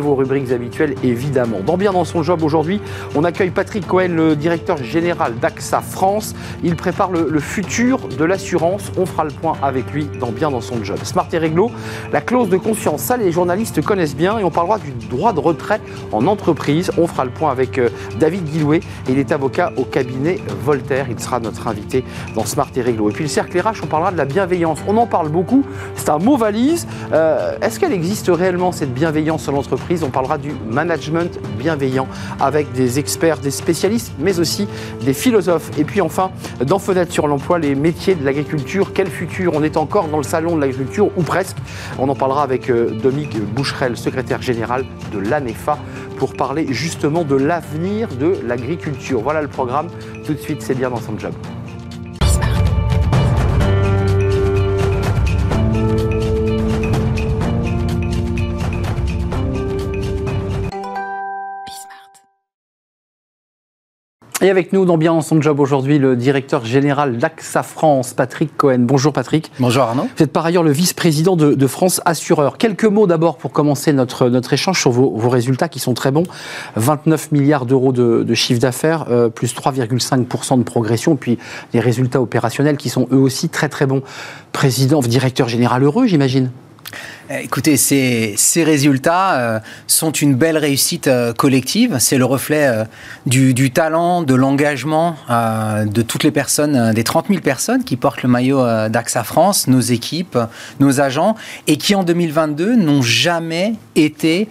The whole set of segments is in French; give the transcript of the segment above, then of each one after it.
vos rubriques habituelles évidemment. Dans Bien dans son job aujourd'hui, on accueille Patrick Cohen, le directeur général d'AXA France. Il prépare le, futur de l'assurance. On fera le point avec lui dans Bien dans son job. Smart et réglo, la clause de conscience, ça les journalistes connaissent bien et on parlera du droit de retrait en entreprise. On fera le point avec euh, David Guillouet. Il est avocat au cabinet Voltaire. Il sera notre invité dans Smart et réglo. Et puis le cercle RH, on parlera de la bienveillance. On en parle beaucoup, c'est un mot valise. Euh, est-ce qu'elle existe réellement, cette bienveillance en On parlera du management bienveillant avec des experts, des spécialistes, mais aussi des philosophes. Et puis enfin, dans Fenêtre sur l'emploi, les métiers de l'agriculture, quel futur On est encore dans le salon de l'agriculture, ou presque. On en parlera avec euh, Dominique Boucherel, secrétaire général de l'ANEFA, pour parler justement de l'avenir de l'agriculture. Voilà le programme. Tout de suite, c'est bien dans son job. Et avec nous dans Bien en son job aujourd'hui, le directeur général d'AXA France, Patrick Cohen. Bonjour Patrick. Bonjour Arnaud. Vous êtes par ailleurs le vice-président de, France Assureur. Quelques mots d'abord pour commencer notre, notre échange sur vos, résultats qui sont très bons. 29 milliards d'euros de, chiffre d'affaires, euh, plus 3,5% de progression, puis les résultats opérationnels qui sont eux aussi très très bons. Président, directeur général heureux, j'imagine? Écoutez, ces, résultats euh, sont une belle réussite euh, collective. C'est le reflet du, talent, de l'engagement de toutes les personnes, des 30 000 personnes qui portent le maillot d'AXA France, nos équipes, nos agents, et qui en 2022 n'ont jamais été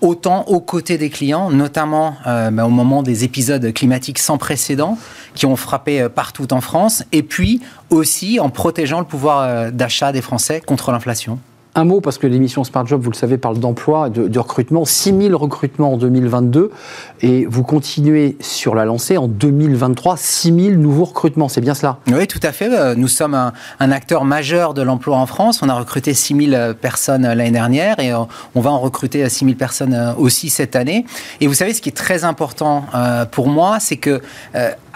autant aux côtés des clients, notamment bah, au moment des épisodes climatiques sans précédent qui ont frappé partout en France, et puis aussi en protégeant le pouvoir d'achat des Français contre l'inflation. Un mot, parce que l'émission Smart Job, vous le savez, parle d'emploi, de, de, recrutement. 6 000 recrutements en 2022 et vous continuez sur la lancée en 2023, 6 000 nouveaux recrutements. C'est bien cela? Oui, tout à fait. Euh, nous sommes un, acteur majeur de l'emploi en France. On a recruté 6 000 euh, personnes euh, l'année dernière et on va en recruter 6 000 personnes aussi cette année. Et vous savez, ce qui est très important pour moi, c'est que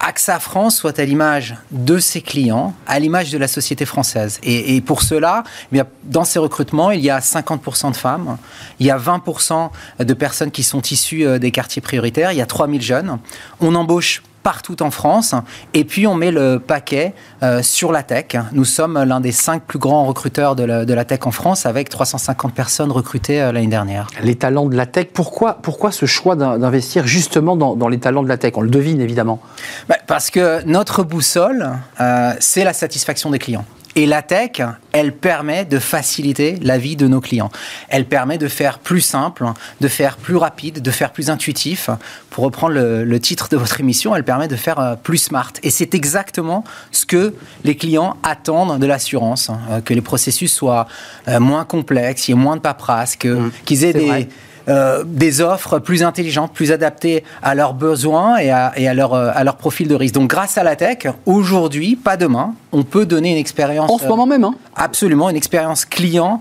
AXA France soit à l'image de ses clients, à l'image de la société française. Et, pour cela, eh dans ces recrutements, il y a 50% de femmes, il y a 20% de personnes qui sont issues euh, des quartiers prioritaires, il y a 3000 jeunes. On embauche partout en France. Et puis, on met le paquet euh, sur la tech. Nous sommes l'un des cinq plus grands recruteurs de la, tech en France, avec 350 personnes recrutées euh, l'année dernière. Les talents de la tech, pourquoi, pourquoi ce choix d'investir justement dans, les talents de la tech? On le devine évidemment. Bah, parce que notre boussole, euh, c'est la satisfaction des clients. Et la tech, elle permet de faciliter la vie de nos clients. Elle permet de faire plus simple, de faire plus rapide, de faire plus intuitif. Pour reprendre le, titre de votre émission, elle permet de faire euh, plus smart. Et c'est exactement ce que les clients attendent de l'assurance, hein, que les processus soient euh, moins complexes, qu'il y ait moins de paperasse, mmh. qu'ils aient des euh, des offres plus intelligentes, plus adaptées à leurs besoins et à, leur, euh, à leur profil de risque. Donc grâce à la tech, aujourd'hui, pas demain, on peut donner une expérience... En ce moment même, hein Absolument, une expérience client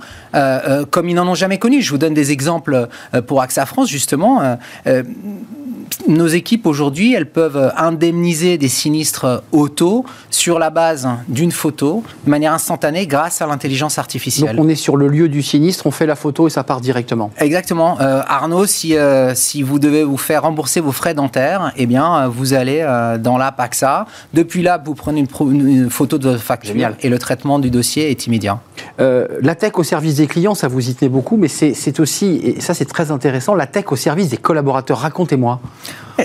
comme ils n'en ont jamais connu. Je vous donne des exemples pour AXA France, justement nos équipes aujourd'hui, elles peuvent indemniser des sinistres auto sur la base d'une photo de manière instantanée grâce à l'intelligence artificielle. Donc on est sur le lieu du sinistre, on fait la photo et ça part directement. Exactement. Euh, Arnaud, si, euh, si vous devez vous faire rembourser vos frais dentaires, eh bien, euh, vous allez dans l'app AXA. Depuis là, vous prenez une, photo de votre facture et le traitement du dossier est immédiat. La tech au service des clients, ça vous y tenait beaucoup, mais c'est aussi, et ça c'est très intéressant, la tech au service des collaborateurs. Racontez-moi.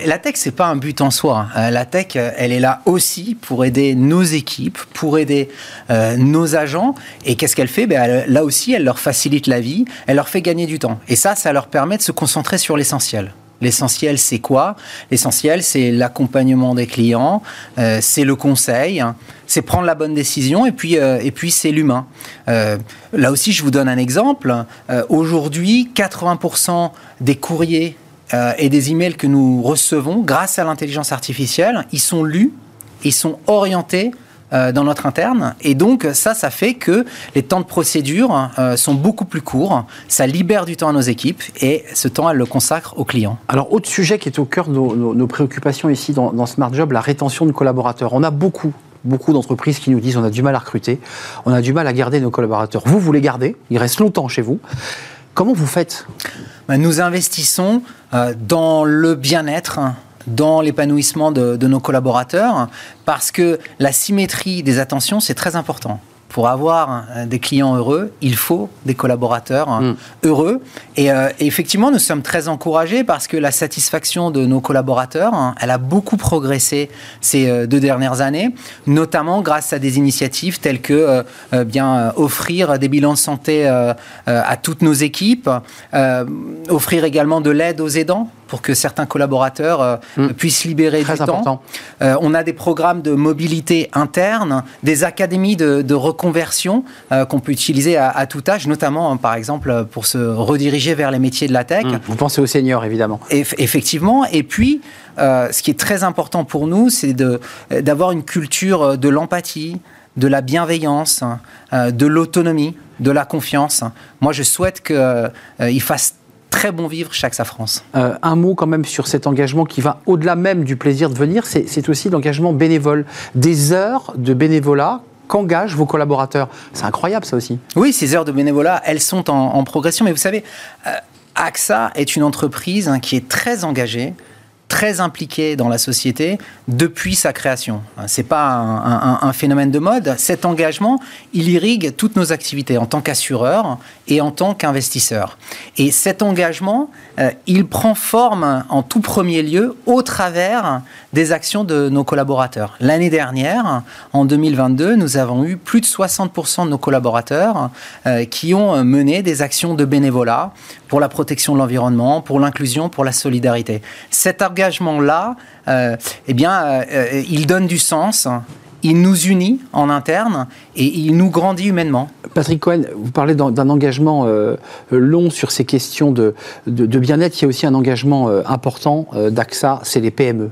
La tech, c'est pas un but en soi. Hein. La tech, elle est là aussi pour aider nos équipes, pour aider euh, nos agents. Et qu'est-ce qu'elle fait? Ben, Là aussi, elle leur facilite la vie, elle leur fait gagner du temps. Et ça, ça leur permet de se concentrer sur l'essentiel. L'essentiel, c'est quoi? L'essentiel, c'est l'accompagnement des clients, euh, c'est le conseil, hein. c'est prendre la bonne décision, et puis, euh, et puis c'est l'humain. là aussi, je vous donne un exemple. Aujourd'hui, 80% des courriers euh, et des emails que nous recevons grâce à l'intelligence artificielle, ils sont lus, ils sont orientés euh, dans notre interne. Et donc, ça, ça fait que les temps de procédure euh, sont beaucoup plus courts. Ça libère du temps à nos équipes et ce temps, elle le consacre aux clients. Alors, autre sujet qui est au cœur de nos, préoccupations ici dans, dans Smart Job, la rétention de collaborateurs. On a beaucoup beaucoup d'entreprises qui nous disent on a du mal à recruter, on a du mal à garder nos collaborateurs. Vous, vous les gardez, ils restent longtemps chez vous. Comment vous faites? Ben, Nous investissons euh, dans le bien-être dans l'épanouissement de, de, nos collaborateurs, parce que la symétrie des attentions, c'est très important pour avoir euh, des clients heureux, il faut des collaborateurs hein, mm. heureux. Euh, et, effectivement, nous sommes très encouragés parce que la satisfaction de nos collaborateurs, hein, elle a beaucoup progressé ces euh, deux dernières années, notamment grâce à des initiatives telles que bien offrir des bilans de santé à toutes nos équipes, offrir également de l'aide aux aidants pour que certains collaborateurs euh, hmm. puissent libérer Très du important. temps. Euh, on a des programmes de mobilité interne, des académies de, reconversion euh, qu'on peut utiliser à, tout âge, notamment hein, par exemple pour se rediriger vers les métiers de la tech. Hmm. Vous pensez aux seniors évidemment. effectivement. Et puis, ce qui est très important pour nous, c'est d'avoir une culture de l'empathie, de la bienveillance, de l'autonomie, de la confiance. Moi, je souhaite qu'il fasse très bon vivre chaque Safrance. Euh, un mot quand même sur cet engagement qui va au-delà même du plaisir de venir, c'est aussi l'engagement bénévole. Des heures de bénévolat qu'engagent vos collaborateurs. C'est incroyable ça aussi. Oui, ces heures de bénévolat, elles sont en, progression. Mais vous savez, euh, AXA est une entreprise hein, qui est très engagée très impliqué dans la société depuis sa création. C'est pas un, phénomène de mode. Cet engagement, il irrigue toutes nos activités en tant qu'assureur et en tant qu'investisseur. Et cet engagement, euh, il prend forme en tout premier lieu au travers des actions de nos collaborateurs. L'année dernière, en 2022, nous avons eu plus de 60% de nos collaborateurs euh, qui ont mené des actions de bénévolat pour la protection de l'environnement, pour l'inclusion, pour la solidarité. Cet engagement-là, euh, eh bien, euh, euh, il donne du sens. Il nous unit en interne et il nous grandit humainement. Patrick Cohen, vous parlez d'un engagement long sur ces questions de, de, bien-être. Il y a aussi un engagement important d'AXA, c'est les PME.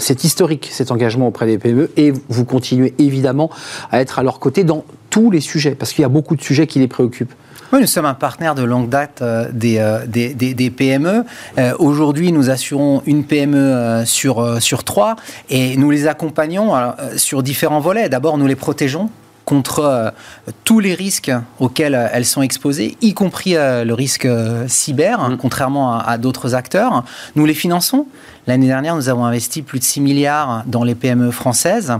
C'est historique cet engagement auprès des PME et vous continuez évidemment à être à leur côté dans tous les sujets parce qu'il y a beaucoup de sujets qui les préoccupent. Oui, nous sommes un partenaire de longue date euh, euh, des, des, des, PME. Euh, aujourd'hui, nous assurons une PME sur, sur trois et nous les accompagnons sur différents volets. D'abord, nous les protégeons contre tous les risques auxquels elles sont exposées, y compris le risque cyber, hein, mm. contrairement à, à d'autres acteurs. Nous les finançons. L'année dernière, nous avons investi plus de 6 milliards dans les PME françaises.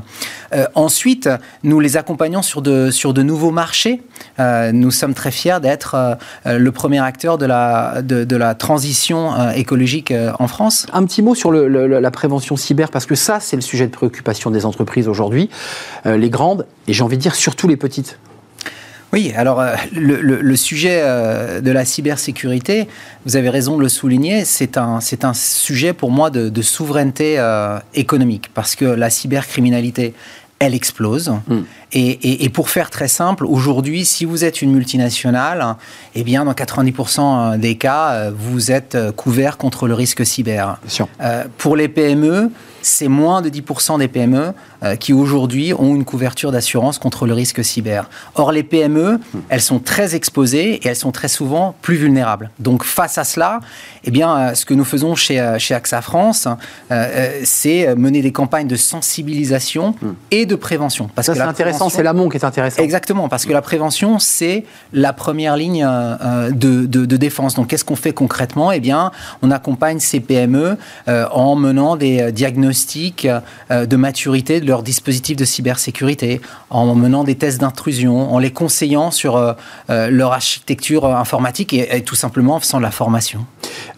Euh, ensuite, nous les accompagnons sur de, sur de nouveaux marchés. Euh, nous sommes très fiers d'être euh, le premier acteur de la, de, la transition écologique en France. Un petit mot sur la prévention cyber, parce que ça, c'est le sujet de préoccupation des entreprises aujourd'hui, les grandes, et j'ai envie de dire surtout les petites. Oui, alors euh, le, sujet euh, de la cybersécurité, vous avez raison de le souligner, c'est un, sujet pour moi de, souveraineté euh, économique, parce que la cybercriminalité, elle explose. Hmm. Et, pour faire très simple, aujourd'hui, si vous êtes une multinationale, eh bien, dans 90% des cas, vous êtes couvert contre le risque cyber. pour les PME, c'est moins de 10% des PME euh, qui aujourd'hui ont une couverture d'assurance contre le risque cyber. Or, les PME, elles sont très exposées et elles sont très souvent plus vulnérables. Donc, face à cela, eh bien, euh, ce que nous faisons chez, euh, chez AXA France, c'est mener des campagnes de sensibilisation hmm. et de prévention. Parce Ça, c'est intéressant, c'est l'amont qui est intéressant. Exactement, parce que la prévention, c'est la première ligne de, de, défense. Donc, qu'est-ce qu'on fait concrètement? Eh bien, on accompagne ces PME en menant des diagnostics de maturité de leur dispositif de cybersécurité, en menant des tests d'intrusion, en les conseillant sur euh, euh, leur architecture informatique et, tout simplement en faisant de la formation.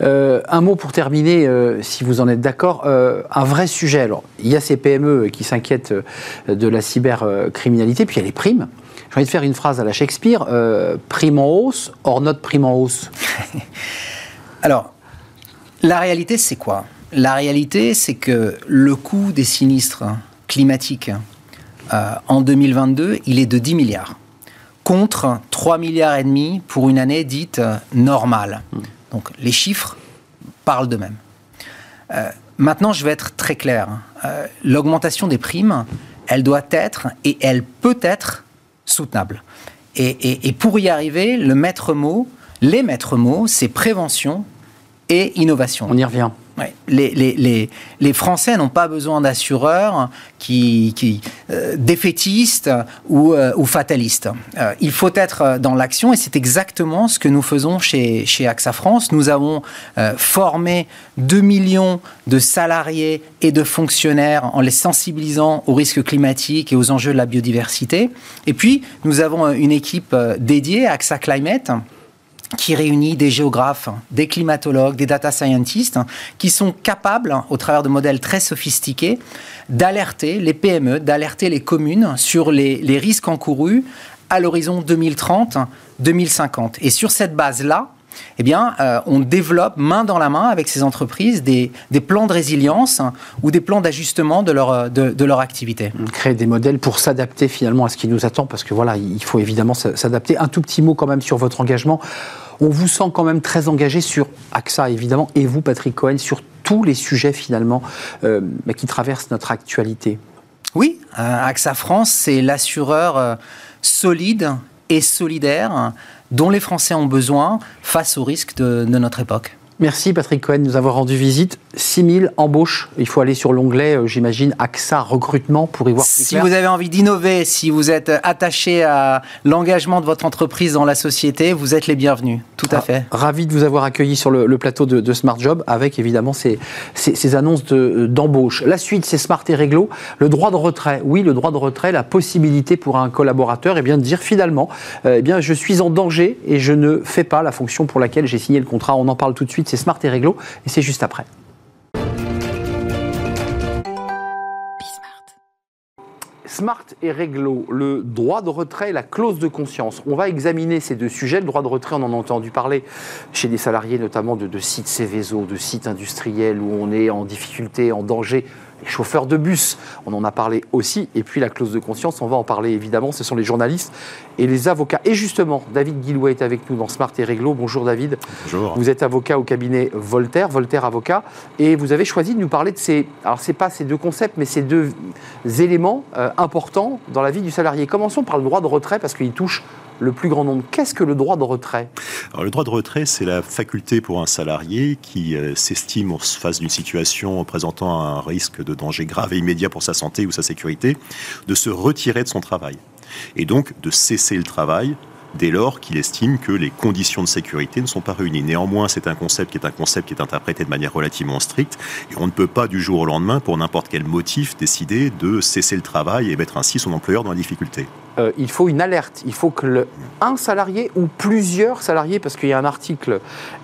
Euh, un mot pour terminer, si vous en êtes d'accord, un vrai sujet. Alors, il y a ces PME qui s'inquiètent de la cybercriminalité, puis il y a les primes. J'ai envie de faire une phrase à la Shakespeare prime en hausse, or notre prime en hausse? Alors, la réalité, c'est quoi? La réalité, c'est que le coût des sinistres climatique euh, en 2022, il est de 10 milliards, contre 3 milliards et demi pour une année dite euh, normale. Donc les chiffres parlent d'eux-mêmes. Euh, maintenant, je vais être très clair. L'augmentation des primes, elle doit être et elle peut être soutenable. Et, et pour y arriver, le maître mot, les maîtres mots, c'est prévention et innovation. On y revient. Les, Français n'ont pas besoin d'assureurs qui, euh, défaitistes ou, euh, fatalistes. Euh, il faut être dans l'action et c'est exactement ce que nous faisons chez, chez AXA France. Nous avons formé 2 millions de salariés et de fonctionnaires en les sensibilisant aux risques climatiques et aux enjeux de la biodiversité. Et puis, nous avons une équipe dédiée, AXA Climate, qui réunit des géographes, des climatologues, des data scientists, qui sont capables, au travers de modèles très sophistiqués, d'alerter les PME, d'alerter les communes sur les, risques encourus à l'horizon 2030-2050. Et sur cette base-là, eh bien, euh, on développe main dans la main avec ces entreprises des, plans de résilience ou des plans d'ajustement de leur, de, leur activité. On crée des modèles pour s'adapter finalement à ce qui nous attend, parce que voilà, il faut évidemment s'adapter. Un tout petit mot quand même sur votre engagement. On vous sent quand même très engagé sur AXA, évidemment, et vous, Patrick Cohen, sur tous les sujets finalement euh, qui traversent notre actualité. Oui, euh, AXA France, c'est l'assureur euh, solide et solidaire dont les Français ont besoin face aux risques de notre époque. Merci Patrick Cohen de nous avoir rendu visite. 6000 embauches. Il faut aller sur l'onglet, euh, j'imagine, AXA recrutement pour y voir plus Si vous avez envie d'innover, si vous êtes attaché à l'engagement de votre entreprise dans la société, vous êtes les bienvenus. Tout à ah, fait. Ravi de vous avoir accueilli sur le, plateau de, Smart Job avec évidemment ces, ces, annonces euh, d'embauche. la suite, c'est Smart et Réglo. Le droit de retrait. Oui, le droit de retrait, la possibilité pour un collaborateur eh bien, de dire finalement, euh, eh bien, je suis en danger et je ne fais pas la fonction pour laquelle j'ai signé le contrat. On en parle tout de suite c'est Smart et Réglo, et c'est juste après. Smart et Réglo, le droit de retrait et la clause de conscience. On va examiner ces deux sujets. Le droit de retrait, on en a entendu parler chez des salariés, notamment de, de sites Céveso, de sites industriels où on est en difficulté, en danger les chauffeurs de bus, on en a parlé aussi, et puis la clause de conscience, on va en parler évidemment, ce sont les journalistes et les avocats. Et justement, David Guillouet est avec nous dans Smart et Réglo. Bonjour David. Bonjour. Vous êtes avocat au cabinet Voltaire, Voltaire avocat, et vous avez choisi de nous parler de ces, alors c'est pas ces deux concepts, mais ces deux éléments euh, importants dans la vie du salarié. Commençons par le droit de retrait, parce qu'il touche le plus grand nombre. Qu'est-ce que le droit de retrait? Alors, Le droit de retrait, c'est la faculté pour un salarié qui euh, s'estime en face d'une situation présentant un risque de danger grave et immédiat pour sa santé ou sa sécurité, de se retirer de son travail. Et donc de cesser le travail dès lors qu'il estime que les conditions de sécurité ne sont pas réunies. Néanmoins, c'est un concept qui est un concept qui est interprété de manière relativement stricte et on ne peut pas du jour au lendemain, pour n'importe quel motif, décider de cesser le travail et mettre ainsi son employeur dans la difficulté. Euh, il faut une alerte. Il faut que le, un salarié ou plusieurs salariés, parce qu'il y a un article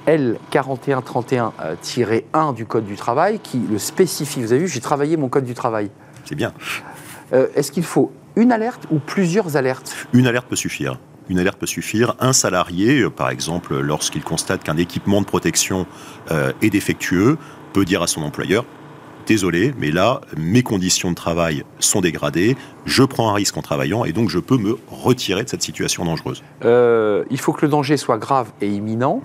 L4131-1 du Code du travail qui le spécifie. Vous avez vu, j'ai travaillé mon Code du travail. C'est bien. Euh, est-ce qu'il faut une alerte ou plusieurs alertes? Une alerte peut suffire une alerte peut suffire. Un salarié, euh, par exemple, lorsqu'il constate qu'un équipement de protection euh, est défectueux, peut dire à son employeur Désolé, mais là, mes conditions de travail sont dégradées, je prends un risque en travaillant et donc je peux me retirer de cette situation dangereuse. Euh, il faut que le danger soit grave et imminent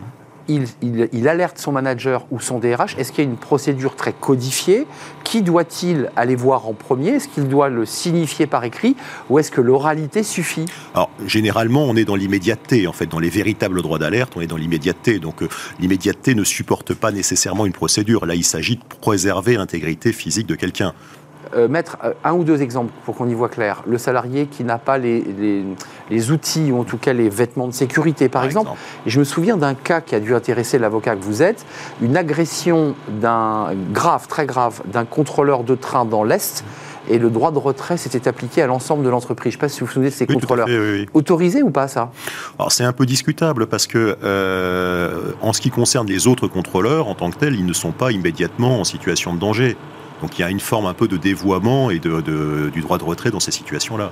il, alerte son manager ou son DRH Est-ce qu'il y a une procédure très codifiée? Qui doit-il aller voir en premier? Est-ce qu'il doit le signifier par écrit Ou est-ce que l'oralité suffit? Alors, généralement, on est dans l'immédiateté. En fait, dans les véritables droits d'alerte, on est dans l'immédiateté. Donc, euh, l'immédiateté ne supporte pas nécessairement une procédure. Là, il s'agit de préserver l'intégrité physique de quelqu'un. Euh, mettre euh, un ou deux exemples pour qu'on y voit clair. Le salarié qui n'a pas les, les, outils, ou en tout cas les vêtements de sécurité, par, exemple. Et je me souviens d'un cas qui a dû intéresser l'avocat que vous êtes, une agression d'un grave, très grave, d'un contrôleur de train dans l'Est. Et le droit de retrait s'était appliqué à l'ensemble de l'entreprise. Je ne sais pas si vous vous souvenez de ces contrôleurs. Autorisé ou pas ça? Alors c'est un peu discutable parce que euh, en ce qui concerne les autres contrôleurs, en tant que tels, ils ne sont pas immédiatement en situation de danger. Donc il y a une forme un peu de dévoiement et de, du droit de retrait dans ces situations-là.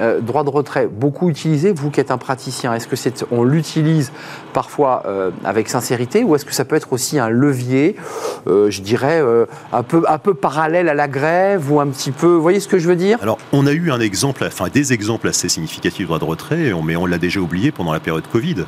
Euh, droit de retrait beaucoup utilisé, vous qui êtes un praticien, est-ce que c'est on l'utilise parfois euh, avec sincérité ou est-ce que ça peut être aussi un levier, euh, je dirais un peu un peu parallèle à la grève ou un petit peu, vous voyez ce que je veux dire? Alors on a eu un exemple, enfin des exemples assez significatifs de droit de retrait, mais on l'a déjà oublié pendant la période Covid.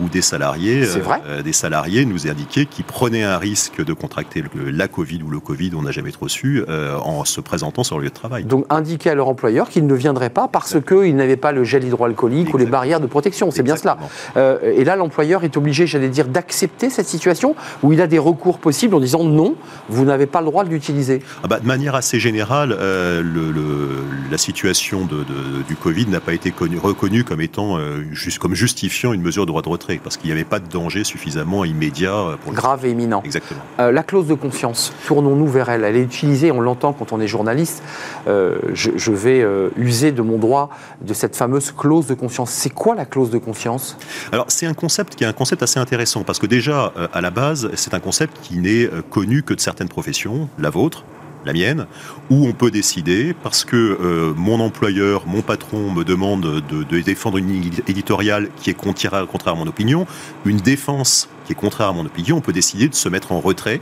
Où, des salariés, vrai euh, des salariés nous indiquaient qu'ils prenaient un risque de contracter le- la Covid ou le Covid, on n'a jamais trop su, euh, en se présentant sur le lieu de travail. Donc indiquer à leur employeur qu'ils ne viendraient pas parce qu'ils n'avaient pas le gel hydroalcoolique ou les barrières de protection. C'est bien cela. Euh, et là, l'employeur est obligé, j'allais dire, d'accepter cette situation où il a des recours possibles en disant non, vous n'avez pas le droit de l'utiliser. Ah bah, de manière assez générale, euh, le- le- la situation de- de- du Covid n'a pas été connue- reconnue comme étant euh, juste, comme justifiant une mesure de droit de retrait, parce qu'il n'y avait pas de danger suffisamment immédiat euh, le Grave et imminent. Exactement. Euh, la clause de confiance, tournons-nous vers elle. Elle est utilisée, on l'entend quand on est journaliste. Euh, je, je vais euh, user de mon droit de cette fameuse clause de confiance. C'est quoi la clause de confiance Alors c'est un concept qui est un concept assez intéressant parce que déjà à la base c'est un concept qui n'est connu que de certaines professions, la vôtre, la mienne, où on peut décider parce que euh, mon employeur, mon patron me demande de, de défendre une ligne éditoriale qui est contraire, contraire à mon opinion, une défense qui est contraire à mon opinion, on peut décider de se mettre en retrait.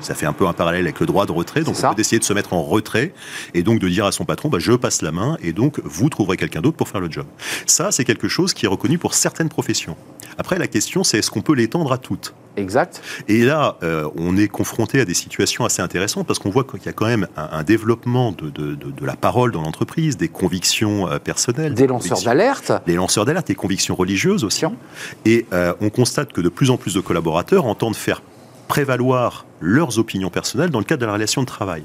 Ça fait un peu un parallèle avec le droit de retrait. Donc, on peut décider de se mettre en retrait et donc de dire à son patron, bah, je passe la main et donc vous trouverez quelqu'un d'autre pour faire le job. Ça, c'est quelque chose qui est reconnu pour certaines professions. Après, la question, c'est est-ce qu'on peut l'étendre à toutes? Exact. et là, euh, on est confronté à des situations assez intéressantes parce qu'on voit qu'il y a quand même un, un développement de, de- de- de la parole dans l'entreprise, des convictions euh, personnelles, Des lanceurs d'alerte. des lanceurs d'alerte, des convictions religieuses aussi. Et euh, on constate que de plus en plus de collaborateurs entendent faire prévaloir leurs opinions personnelles dans le cadre de la relation de travail.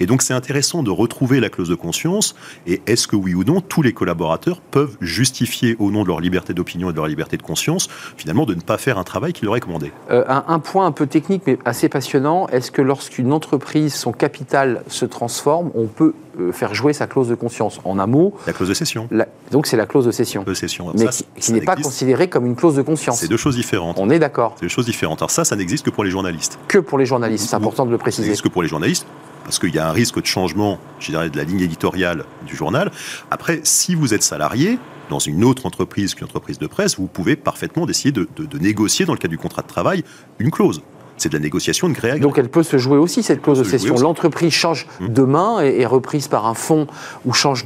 Et donc c'est intéressant de retrouver la clause de conscience et est-ce que oui ou non tous les collaborateurs peuvent justifier au nom de leur liberté d'opinion et de leur liberté de conscience finalement de ne pas faire un travail qui leur est commandé? Euh, un, un point un peu technique mais assez passionnant. Est-ce que lorsqu'une entreprise, son capital se transforme, on peut euh, faire jouer sa clause de conscience? En un mot, La clause de cession. la- donc c'est la clause de cession. de cession. mais Ça, qui, qui ça n'est pas considérée comme une clause de conscience. C'est deux choses différentes. On est d'accord. C'est deux choses différentes. Alors ça, ça n'existe que pour les journalistes. Que pour les journalistes, c'est important de le Ça préciser. n'existe que pour les journalistes, parce qu'il y a un risque de changement, je dirais, de la ligne éditoriale du journal. Après, si vous êtes salarié dans une autre entreprise qu'une entreprise de presse, vous pouvez parfaitement décider de, de- de négocier dans le cadre du contrat de travail une clause. C'est de la négociation de gré à. Donc elle peut se jouer aussi, cette clause de cession. L'entreprise change Mmh. demain et est reprise par un fonds ou change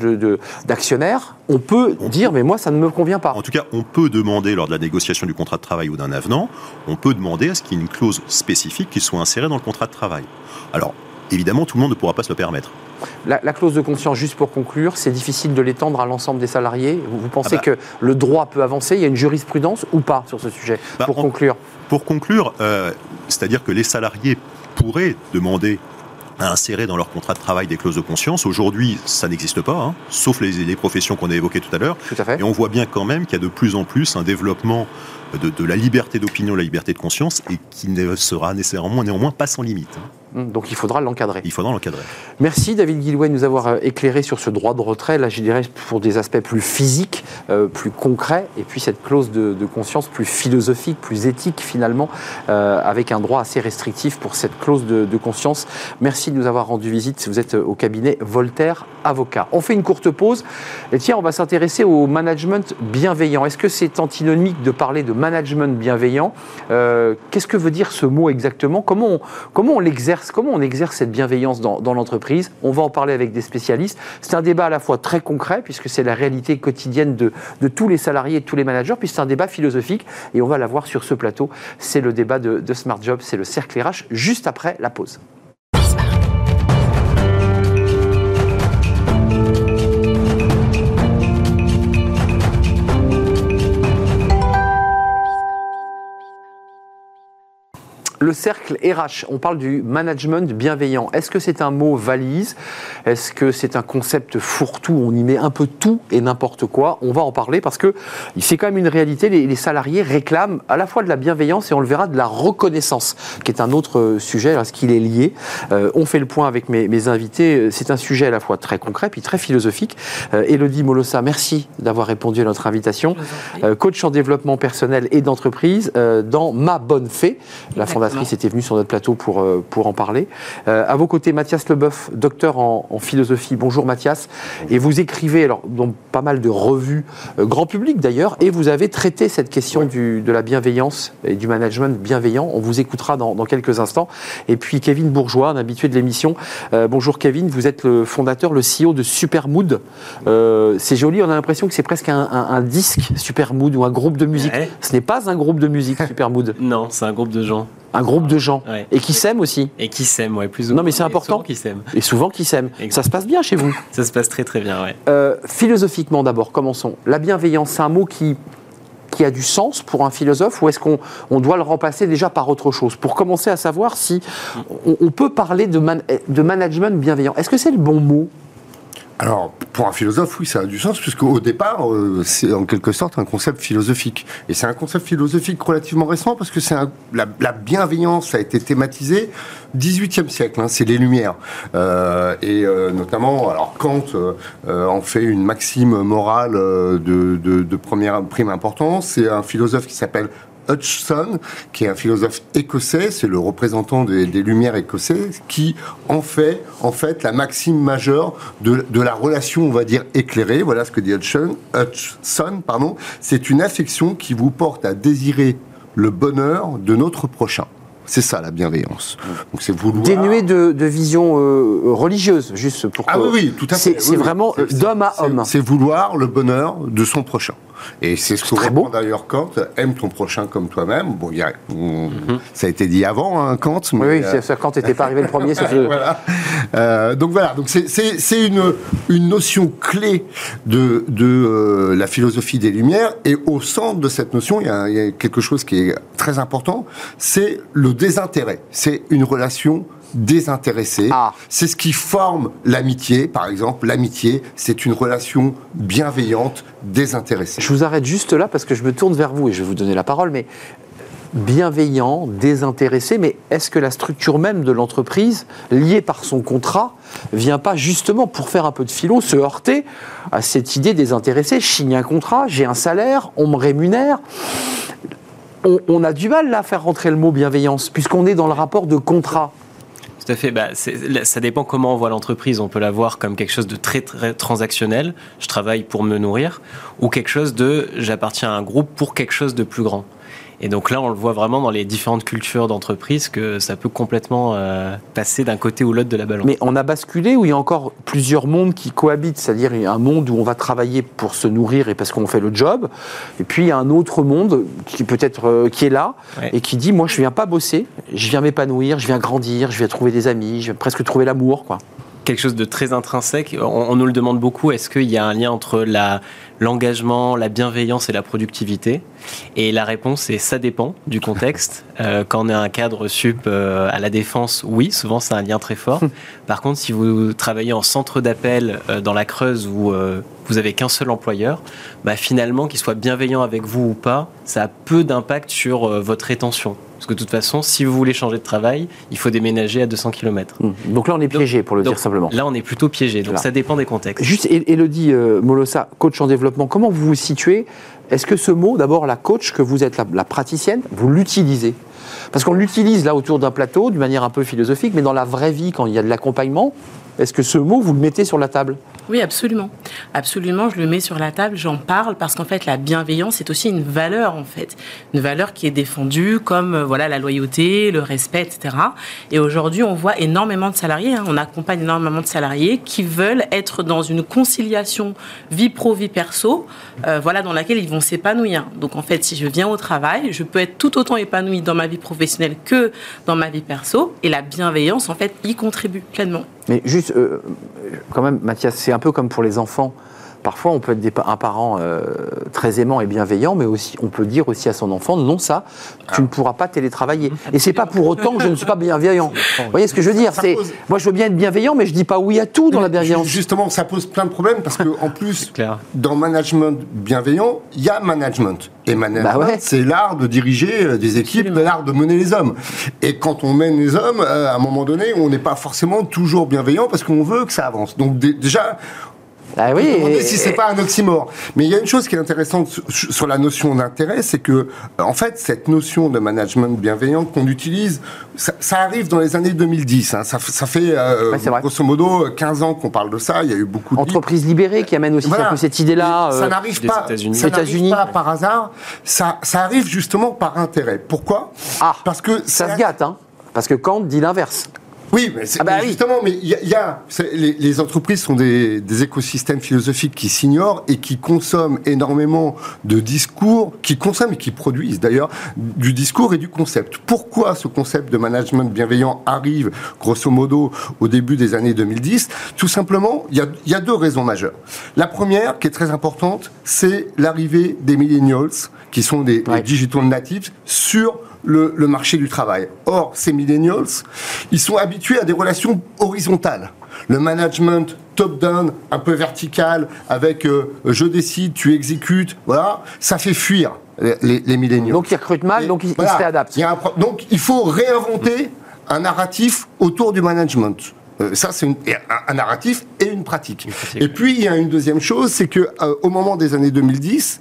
d'actionnaire. De. On peut On dire, mais moi, ça ne me convient pas. En tout cas, on peut demander lors de la négociation du contrat de travail ou d'un avenant, on peut demander à ce qu'il y ait une clause spécifique qui soit insérée dans le contrat de travail. Alors, évidemment, tout le monde ne pourra pas se le permettre. La, la clause de conscience, juste pour conclure, c'est difficile de l'étendre à l'ensemble des salariés. Vous, vous pensez Ah bah. que le droit peut avancer? Il y a une jurisprudence ou pas sur ce sujet Bah, Pour en- conclure? Pour conclure, euh, c'est-à-dire que les salariés pourraient demander à insérer dans leur contrat de travail des clauses de conscience. Aujourd'hui, ça n'existe pas, hein, sauf les, les professions qu'on a évoquées tout à l'heure. Tout à fait. Et on voit bien quand même qu'il y a de plus en plus un développement de, de la liberté d'opinion, la liberté de conscience, et qui ne sera nécessairement néanmoins pas sans limite. Hum, Donc il faudra l'encadrer. Il faudra l'encadrer. Merci David Guillouet de nous avoir euh, éclairé sur ce droit de retrait, là je dirais pour des aspects plus physiques, euh, plus concrets, et puis cette clause de, de conscience plus philosophique, plus éthique finalement, euh, avec un droit assez restrictif pour cette clause de, de conscience. Merci de nous avoir rendu visite, vous êtes au cabinet Voltaire Avocat. On fait une courte pause, et tiens on va s'intéresser au management bienveillant. Est-ce que c'est antinomique de parler de management bienveillant? Euh, Qu'est-ce que veut dire ce mot exactement? Comment on, comment on l'exerce Comment on exerce cette bienveillance dans, l'entreprise? On va en parler avec des spécialistes. C'est un débat à la fois très concret, puisque c'est la réalité quotidienne de, de tous les salariés et de tous les managers, puis c'est un débat philosophique, et on va l'avoir sur ce plateau. C'est le débat de, de Smart Job, c'est le cercle RH, juste après la pause. Le cercle RH, on parle du management bienveillant. Est-ce que c'est un mot valise? Est-ce que c'est un concept fourre-tout? On y met un peu tout et n'importe quoi. On va en parler parce que c'est quand même une réalité. Les, salariés réclament à la fois de la bienveillance et on le verra de la reconnaissance, qui est un autre euh, sujet parce qu'il est lié. Euh, on fait le point avec mes, mes invités. C'est un sujet à la fois très concret puis très philosophique. Euh, Elodie Molossa, merci d'avoir répondu à notre invitation. Euh, coach en développement personnel et d'entreprise euh, dans Ma Bonne Fée, la fondation Patrice était venu sur notre plateau pour, pour en parler. à vos côtés, Mathias Leboeuf, docteur en, philosophie. Bonjour Mathias. Et vous écrivez alors, dans pas mal de revues, grand public d'ailleurs, et vous avez traité cette question du, de la bienveillance et du management bienveillant. On vous écoutera dans, dans quelques instants. Et puis Kevin Bourgeois, un habitué de l'émission. bonjour Kevin, vous êtes le fondateur, le CEO de Supermood. c'est joli, on a l'impression que c'est presque un, un, disque Supermood ou un groupe de musique. Ce n'est pas un groupe de musique Supermood. non, c'est un groupe de gens. Un groupe de gens. Et qui s'aiment aussi. Et qui s'aiment, ouais, plus ou moins. Non, mais c'est important. Et souvent qui s'aiment. Et souvent qui s'aiment. Ça se passe bien chez vous Ça se passe très très bien, ouais. Euh, philosophiquement d'abord, commençons. La bienveillance, c'est un mot qui, qui a du sens pour un philosophe ou est-ce qu'on on doit le remplacer déjà par autre chose? Pour commencer à savoir si on, peut parler de, de management bienveillant. Est-ce que c'est le bon mot? Alors, pour un philosophe, oui, ça a du sens, puisque au départ, euh, c'est en quelque sorte un concept philosophique. Et c'est un concept philosophique relativement récent, parce que la, la, bienveillance a été thématisée 18e siècle, hein, c'est les Lumières. Euh, et euh, notamment, alors Kant en fait une maxime morale de première prime importance. C'est un philosophe qui s'appelle Hudson, qui est un philosophe écossais, c'est le représentant des, Lumières écossais, qui en fait, en fait la maxime majeure de, la relation, on va dire, éclairée. Voilà ce que dit. Hudson pardon, c'est une affection qui vous porte à désirer le bonheur de notre prochain. C'est ça la bienveillance. Donc c'est vouloir. Dénué de, vision euh, religieuse, juste pour. Ah oui, oui, tout à fait. C'est vraiment d'homme à homme. C'est vouloir le bonheur de son prochain. Et c'est ce que répond d'ailleurs Kant, aime ton prochain comme toi-même. Bon, mhm. ça a été dit avant, hein, Kant. oui, euh, Kant n'était pas arrivé le premier. voilà. Euh, donc voilà, donc c'est une, une notion clé de, de euh, la philosophie des Lumières. Et au centre de cette notion, il y a, il y a quelque chose qui est très important, c'est le désintérêt. C'est une relation désintéressé. Ah. C'est ce qui forme l'amitié, par exemple. L'amitié, c'est une relation bienveillante, désintéressée. Je vous arrête juste là parce que je me tourne vers vous et je vais vous donner la parole, mais bienveillant, désintéressé, mais est-ce que la structure même de l'entreprise, liée par son contrat, vient pas justement pour faire un peu de philo, se heurter à cette idée désintéressée? Je signe un contrat, j'ai un salaire, on me rémunère. On, on, a du mal là à faire rentrer le mot bienveillance, puisqu'on est dans le rapport de contrat. Tout à fait. Bah, ça dépend comment on voit l'entreprise. On peut la voir comme quelque chose de très, très transactionnel. Je travaille pour me nourrir. Ou quelque chose de j'appartiens à un groupe pour quelque chose de plus grand. Et donc là, on le voit vraiment dans les différentes cultures d'entreprise que ça peut complètement euh, passer d'un côté ou l'autre de la balance. Mais on a basculé où il y a encore plusieurs mondes qui cohabitent, c'est-à-dire un monde où on va travailler pour se nourrir et parce qu'on fait le job, et puis il y a un autre monde qui peut-être euh, qui est là et qui dit moi je viens pas bosser, je viens m'épanouir, je viens grandir, je viens trouver des amis, je viens presque trouver l'amour quoi quelque chose de très intrinsèque. On, nous le demande beaucoup. Est-ce qu'il y a un lien entre la, l'engagement, la bienveillance et la productivité Et la réponse est ça dépend du contexte. Euh, quand on est un cadre sup euh, à la défense, oui, souvent c'est un lien très fort. Par contre, si vous travaillez en centre d'appel euh, dans la Creuse où vous avez qu'un seul employeur, bah, finalement, qu'il soit bienveillant avec vous ou pas, ça a peu d'impact sur votre rétention. Parce que de toute façon, si vous voulez changer de travail, il faut déménager à 200 km. Mmh. Donc là, on est piégé, pour le dire simplement. Là, on est plutôt piégé. Donc ça dépend des contextes. Juste, Elodie Molossa, coach en développement, comment vous vous situez? Est-ce que ce mot, d'abord, la coach, que vous êtes la, praticienne, vous l'utilisez? Parce qu'on l'utilise là autour d'un plateau, d'une manière un peu philosophique, mais dans la vraie vie, quand il y a de l'accompagnement, est-ce que ce mot, vous le mettez sur la table? Oui, absolument. Absolument, je le mets sur la table, j'en parle parce qu'en fait, la bienveillance est aussi une valeur, en fait. Une valeur qui est défendue comme euh, voilà la loyauté, le respect, etc. Et aujourd'hui, on voit énormément de salariés, hein. on accompagne énormément de salariés qui veulent être dans une conciliation vie pro, vie perso, euh, voilà, dans laquelle ils vont s'épanouir. Donc, en fait, si je viens au travail, je peux être tout autant épanoui dans ma vie professionnelle que dans ma vie perso. Et la bienveillance, en fait, y contribue pleinement. Mais juste, euh, quand même, Mathias, c'est un peu comme pour les enfants. Parfois, on peut être un parent euh, très aimant et bienveillant, mais aussi, on peut dire aussi à son enfant, non, ça, tu ne pourras pas télétravailler. Et c'est pas pour autant que je ne suis pas bienveillant. Vous voyez ce que je veux dire? C'est, moi, je veux bien être bienveillant, mais je dis pas oui à tout dans la bienveillance. Justement, ça pose plein de problèmes parce que, en plus, dans management bienveillant, il y a management. Et management, bah c'est l'art de diriger euh, des équipes, l'art de mener les hommes. Et quand on mène les hommes, euh, à un moment donné, on n'est pas forcément toujours bienveillant parce qu'on veut que ça avance. Donc déjà, Ah oui, et- si c'est pas un oxymore. Mais il y a une chose qui est intéressante sur- la notion d'intérêt, c'est que, euh, en fait, cette notion de management bienveillant qu'on utilise, ça, ça arrive dans les années 2010. hein. Ça, ça fait, euh, Ouais, grosso modo, 15 ans qu'on parle de ça. Il y a eu beaucoup de. Entreprise libérée qui amène aussi Voilà. un peu cette idée-là. Ça euh, n'arrive des pas, États-Unis. ça n'arrive États-Unis. pas par hasard. Ça, ça arrive justement par intérêt. Pourquoi? Ah, Parce que ça se gâte, hein. Parce que Kant dit l'inverse. Oui, mais, Ah bah oui. justement, mais il y a, y a- les, les entreprises sont des, des écosystèmes philosophiques qui s'ignorent et qui consomment énormément de discours, qui consomment et qui produisent d'ailleurs du discours et du concept. Pourquoi ce concept de management bienveillant arrive, grosso modo, au début des années 2010 Tout simplement, il y a, y a deux raisons majeures. La première, qui est très importante, c'est l'arrivée des millennials, qui sont des, des Ouais. digital natives, sur le, le marché du travail. Or, ces millennials, ils sont habitués à des relations horizontales. Le management top-down, un peu vertical, avec euh, je décide, tu exécutes, voilà, ça fait fuir les, les, les millennials. Donc ils recrutent mal, Et donc ils, se réadaptent. il y a un pro- donc il faut réinventer un narratif autour du management. Euh, ça, c'est un, un narratif et une pratique. pratique, Et puis, il y a une deuxième chose, c'est que euh, au moment des années 2010,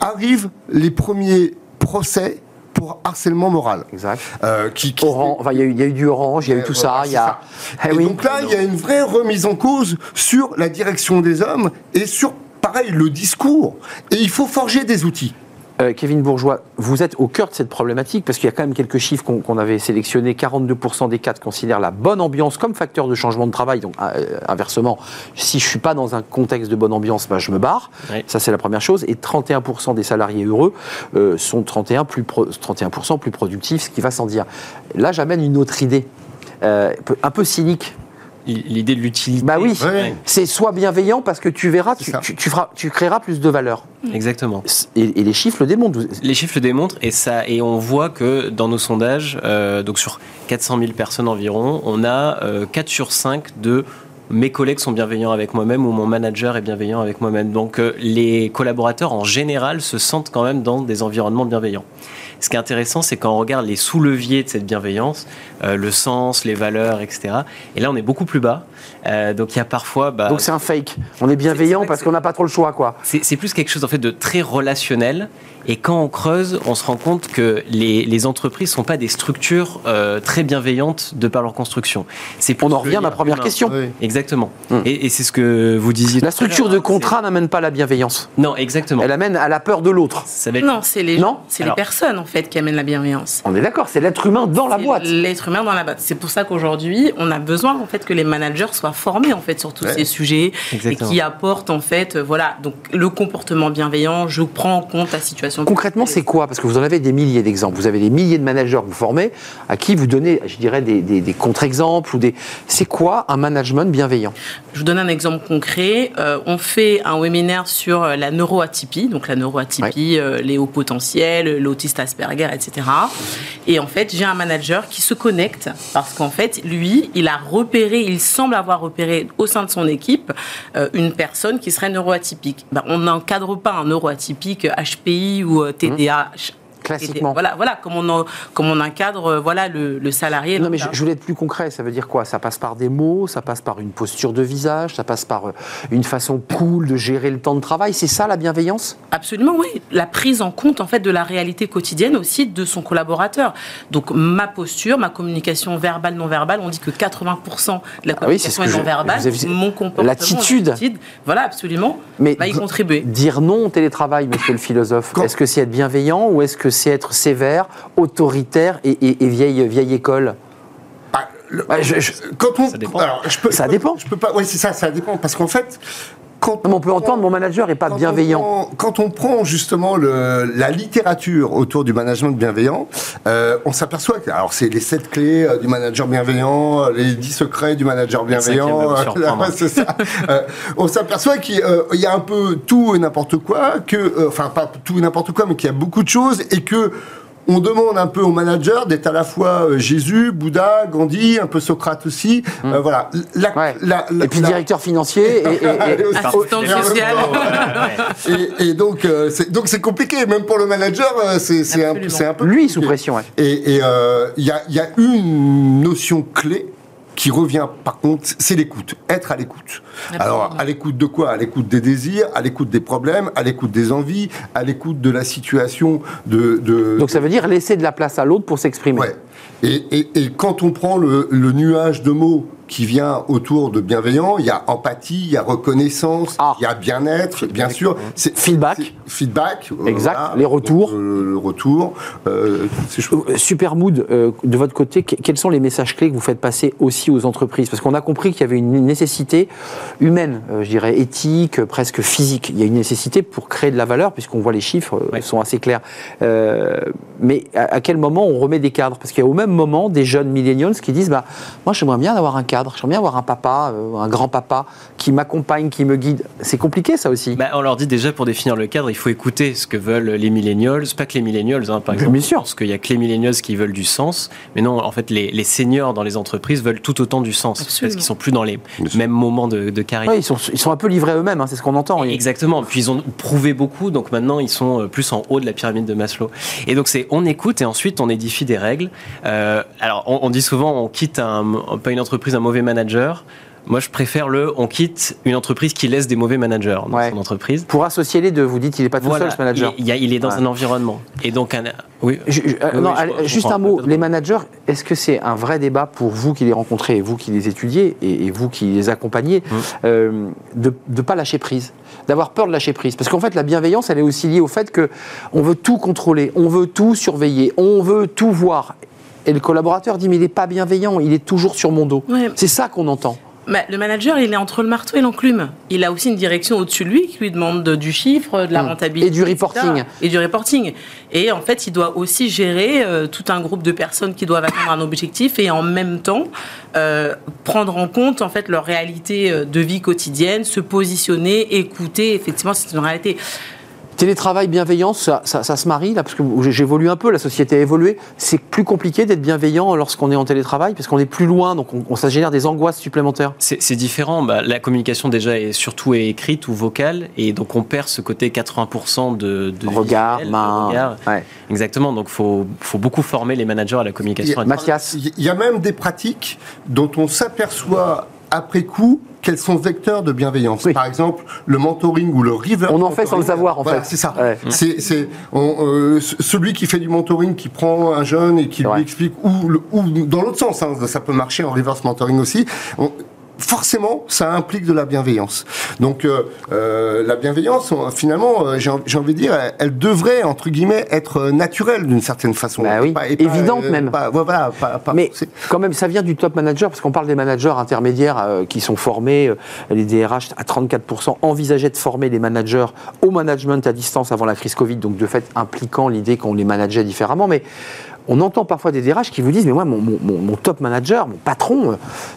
arrivent les premiers procès pour harcèlement moral. Exact. Euh, qui, qui- Orange, enfin, il y, a eu- il y a eu du orange, il y a eu Euh, tout voilà, ça. Il y a. c'est Eh Et oui. donc là, il y a une vraie remise en cause sur la direction des hommes et sur, pareil, le discours. Et il faut forger des outils. Euh, Kevin Bourgeois, vous êtes au cœur de cette problématique parce qu'il y a quand même quelques chiffres qu'on avait sélectionnés. 42% des cadres considèrent la bonne ambiance comme facteur de changement de travail. Donc, euh, inversement, si je suis pas dans un contexte de bonne ambiance, bah, je me barre. Oui. Ça, c'est la première chose. Et 31% des salariés heureux euh, sont 31 plus pro- 31% plus productifs, ce qui va sans dire. Là, j'amène une autre idée, un peu cynique. L'idée de l'utilité. Bah oui, Ouais. c'est soit bienveillant parce que tu verras, tu, tu- tu feras, tu créeras plus de valeur. Exactement. Et, et les chiffres le démontrent. Les chiffres le démontrent et ça et on voit que dans nos sondages, euh, donc sur 400 000 personnes environ, on a euh, 4 sur 5 de mes collègues sont bienveillants avec moi-même ou mon manager est bienveillant avec moi-même. Donc euh, les collaborateurs en général se sentent quand même dans des environnements bienveillants. Ce qui est intéressant, c'est quand on regarde les sous-leviers de cette bienveillance, euh, le sens, les valeurs, etc. Et là, on est beaucoup plus bas. Euh, donc il y a parfois... bah, Donc c'est un fake. On est bienveillant parce qu'on n'a pas trop le choix, quoi. c'est plus quelque chose en fait de très relationnel. Et quand on creuse, on se rend compte que les, les entreprises sont pas des structures euh, très bienveillantes de par leur construction. C'est plus On en revient à ma première humain. question. Oui. Exactement. Hmm. Et, et c'est ce que vous disiez. La tout à structure de hein, contrat n'amène pas la bienveillance. Non, exactement. Elle amène à la peur de l'autre. Être- Non, c'est les, Non c'est les personnes en fait qui amènent la bienveillance. On est d'accord, c'est l'être humain dans la boîte. L'être humain dans la boîte. C'est pour ça qu'aujourd'hui, on a besoin en fait que les managers soient formés en fait sur tous Ouais. ces sujets Exactement. et qui apportent en fait, euh, voilà, donc le comportement bienveillant. Je prends en compte la situation. Concrètement, c'est quoi? Parce que vous en avez des milliers d'exemples. Vous avez des milliers de managers que vous formez, à qui vous donnez, je dirais, des, des- des contre-exemples ou des. C'est quoi un management bienveillant? Je vous donne un exemple concret. Euh, on fait un webinaire sur euh, la neuroatypie, donc la neuroatypie, euh, les hauts potentiels, l'autiste Asperger, etc. Et en fait, j'ai un manager qui se connecte parce qu'en fait, lui, il a repéré, il semble avoir repéré au sein de son équipe euh, une personne qui serait neuroatypique. Ben, on n'encadre pas un neuroatypique HPI ou euh, TDAH. Classiquement. Voilà, voilà, comme on, en- comme on encadre euh, voilà, le, le salarié. Non, mais je, voulais être plus concret. Ça veut dire quoi? Ça passe par des mots, ça passe par une posture de visage, ça passe par euh, une façon cool de gérer le temps de travail. C'est ça la bienveillance? Absolument, oui. La prise en compte en fait de la réalité quotidienne aussi de son collaborateur. Donc ma posture, ma communication verbale, non verbale, on dit que 80% de la Ah oui, communication que est je- non verbale. avez- Mon comportement, L'attitude. voilà, absolument, Mais va y contribuer. Dire non au télétravail, monsieur le philosophe, est-ce que c'est être bienveillant ou est-ce que c'est être sévère, autoritaire et, et- et vieille, vieille école Ah, le- Ouais, je- je- Quand on, Ça dépend. alors, je peux, Ça dépend. Je peux pas. Oui, c'est ça. Ça dépend parce qu'en fait, quand on peut entendre mon manager est pas quand bienveillant. on prend- quand on prend justement le, la littérature autour du management bienveillant, euh, on s'aperçoit que alors c'est les sept clés euh, du manager bienveillant, euh, les dix secrets du manager bienveillant. euh, surprendre. c'est ça. Euh, on s'aperçoit qu'il euh, il y a un peu tout et n'importe quoi, que euh, enfin pas tout et n'importe quoi, mais qu'il y a beaucoup de choses et que on demande un peu au manager d'être à la fois euh, Jésus, Bouddha, Gandhi, un peu Socrate aussi. Euh, voilà. La-. Ouais. la- la- et puis la- directeur financier et, et- et- Assistant social. et, et donc, euh, c'est, donc c'est compliqué, même pour le manager, c'est, c'est, un, peu. lui sous pression. ouais. Et et, euh, il y, a, il y a une notion clé qui revient, par contre, c'est l'écoute. Être à l'écoute. Alors, à l'écoute de quoi? À l'écoute des désirs, à l'écoute des problèmes, à l'écoute des envies, à l'écoute de la situation de, de... Donc ça veut dire laisser de la place à l'autre pour s'exprimer. Ouais. Et, et, et, quand on prend le, le nuage de mots qui vient autour de bienveillant, il y a empathie, il y a reconnaissance, Ah. il y a bien-être, bien sûr. C'est- Feedback. c'est- Feedback. euh, Exact. Les retours. Donc, euh, le retour. euh, ces Super Mood, euh, de votre côté, que- quels sont les messages clés que vous faites passer aussi aux entreprises? Parce qu'on a compris qu'il y avait une nécessité humaine, euh, je dirais éthique, presque physique. Il y a une nécessité pour créer de la valeur, puisqu'on voit les chiffres Ouais. sont assez clairs. Euh, mais à, à quel moment on remet des cadres? Parce qu'il y a au même moment des jeunes millennials qui disent bah, Moi, j'aimerais bien avoir un cadre, j'aimerais bien avoir un papa, euh, un grand-papa qui m'accompagne, qui me guide. C'est compliqué, ça aussi. Bah, on leur dit déjà pour définir le cadre, il faut écouter ce que veulent les millennials, pas que les millennials, hein, par Bien exemple. sûr. Parce qu'il y a que les millennials qui veulent du sens, mais non, en fait, les, les seniors dans les entreprises veulent tout autant du sens, Absolument. parce qu'ils sont plus dans les Bien mêmes moments de, de carrière. Ouais, ils, sont, ils sont un peu livrés eux-mêmes, hein, c'est ce qu'on entend. Exactement. Puis ils ont prouvé beaucoup, donc maintenant ils sont euh, plus en haut de la pyramide de Maslow. Et donc c'est on écoute et ensuite on édifie des règles. Euh, alors on, on dit souvent on quitte un, pas une entreprise un mauvais manager. Moi je préfère le on quitte une entreprise qui laisse des mauvais managers dans Ouais. son entreprise. Pour associer les deux, vous dites il n'est pas tout Voilà, seul, ce manager. il, il est dans Ouais. un environnement. Et donc un, oui. Je- je- euh, Oui, non, oui, je- allez, je juste un mot. Les managers, est-ce que c'est un vrai débat pour vous qui les rencontrez et vous qui les étudiez et, et vous qui les accompagnez Hum. euh, de ne pas lâcher prise, d'avoir peur de lâcher prise? Parce qu'en fait, la bienveillance, elle est aussi liée au fait que on veut tout contrôler, on veut tout surveiller, on veut tout voir. Et le collaborateur dit mais il n'est pas bienveillant, il est toujours sur mon dos. Ouais. C'est ça qu'on entend. Bah, le manager, il est entre le marteau et l'enclume. Il a aussi une direction au-dessus de lui qui lui demande de- du chiffre, de la Mm. rentabilité. Et du etc. reporting. Et du reporting. Et en fait, il doit aussi gérer euh, tout un groupe de personnes qui doivent atteindre un objectif et en même temps euh, prendre en compte en fait leur réalité euh, de vie quotidienne, se positionner, écouter. Effectivement, c'est une réalité. Télétravail, bienveillance, ça, ça- ça se marie là Parce que j'évolue un peu, la société a évolué. C'est plus compliqué d'être bienveillant lorsqu'on est en télétravail parce qu'on est plus loin, donc on, on- ça génère des angoisses supplémentaires. C'est différent. Bah, la communication déjà est surtout est écrite ou vocale, et donc on perd ce côté 80% de, de Regard, visuel, de main. regard. Ouais. Exactement. Donc faut faut beaucoup former les managers à la communication. Il y a- Mathias. Il y a même des pratiques dont on s'aperçoit après coup qu'elles sont vecteurs de bienveillance. Oui. Par exemple, le mentoring ou le river. On en fait sans le savoir, en Voilà, fait. C'est ça. Ouais. C'est c'est- on, euh, ce- celui qui fait du mentoring, qui prend un jeune et qui lui explique, ou, dans l'autre sens, hein, ça peut marcher en reverse mentoring aussi. On- Forcément, ça implique de la bienveillance. Donc, euh, euh, la bienveillance, finalement, euh, j'ai en- j'ai envie de dire, elle, elle devrait entre guillemets être naturelle d'une certaine façon. Bah oui, évidente même. pas- voilà, pas- Mais quand même, ça vient du top manager, parce qu'on parle des managers intermédiaires qui sont formés, les DRH à 34% envisageaient de former les managers au management à distance avant la crise Covid, donc de fait impliquant l'idée qu'on les manageait différemment. Mais on entend parfois des DRH qui vous disent, mais moi, mon, mon- mon- top manager, mon patron, euh,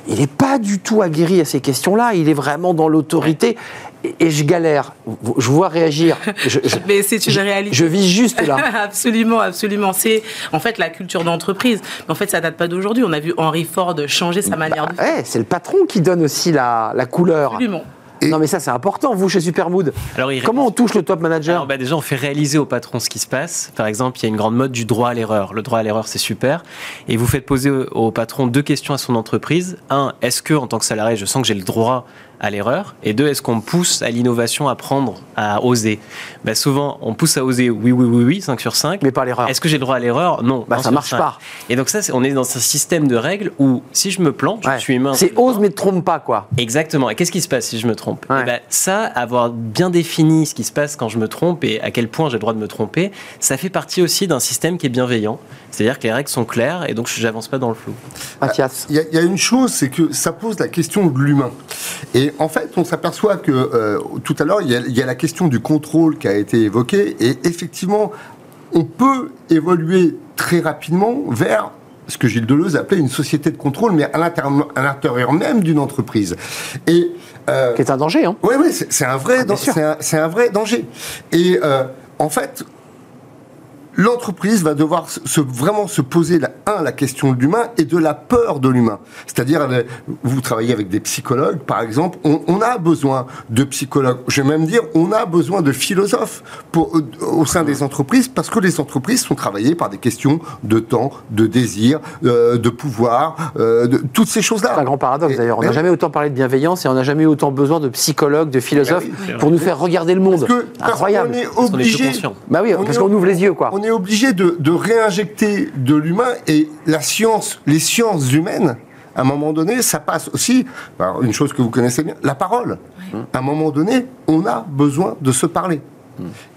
il n'est pas du tout aguerri à ces questions-là, il est vraiment dans l'autorité. Et, et je galère. Je vois réagir. Je, je- Mais c'est une je- réalité. je vis juste là. absolument, absolument. C'est en fait la culture d'entreprise. Mais en fait, ça date pas d'aujourd'hui. On a vu Henry Ford changer sa manière de faire. Ouais, c'est le patron qui donne aussi la, la couleur. Absolument. Non mais ça c'est important, vous chez Supermood. Alors, il Comment on touche le top manager Alors, bah, déjà, on fait réaliser au patron ce qui se passe. Par exemple, il y a une grande mode du droit à l'erreur. Le droit à l'erreur, c'est super. Et vous faites poser au, au patron deux questions à son entreprise. Un, est-ce que, en tant que salarié, je sens que j'ai le droit à l'erreur Et deux, est-ce qu'on me pousse à l'innovation, à prendre, à oser? Bah, Souvent, on pousse à oser oui, oui, oui, oui, 5 sur 5. Mais pas l'erreur. Est-ce que j'ai le droit à l'erreur? Non. Bah, ça marche pas. Et donc ça, c'est- on est dans un système de règles où si je me plante, Ouais. je suis humain. C'est ose mais ne trompe pas quoi. Exactement. Et qu'est-ce qui se passe si je me trompe? Ouais. Eh ben, Ça, avoir bien défini ce qui se passe quand je me trompe et à quel point j'ai le droit de me tromper, ça fait partie aussi d'un système qui est bienveillant. C'est-à-dire que les règles sont claires et donc je n'avance pas dans le flou. Mathias. Il y, a- il y a une chose, c'est que ça pose la question de l'humain. Et en fait, on s'aperçoit que euh, tout à l'heure, il, y a- il y a la question du contrôle qui a été évoquée. Et effectivement, on peut évoluer très rapidement vers ce que Gilles Deleuze appelait une société de contrôle, mais à l'intérieur même d'une entreprise. Et euh, Qui est un danger hein. oui, oui, c'est un vrai, Ah, c'est un vrai danger. Et euh, en fait, l'entreprise va devoir se, vraiment se poser, la, un, la question de l'humain et de la peur de l'humain. C'est-à-dire, euh, vous travaillez avec des psychologues, par exemple, on, on, a besoin de psychologues. Je vais même dire, on a besoin de philosophes pour, euh, au sein des entreprises parce que les entreprises sont travaillées par des questions de temps, de désir, euh, de pouvoir, euh, de toutes ces choses-là. C'est un grand paradoxe d'ailleurs. On n'a jamais autant parlé de bienveillance et on n'a jamais eu autant besoin de psychologues, de philosophes Eh ben pour nous faire regarder le monde. Parce que, Incroyable. qu'on est Parce qu'on est obligé. Bah oui, On parce qu'on ouvre les yeux, quoi. On est obligé de, de réinjecter de l'humain et la science, les sciences humaines. À un moment donné, ça passe aussi, alors, une chose que vous connaissez bien, la parole. À un moment donné, on a besoin de se parler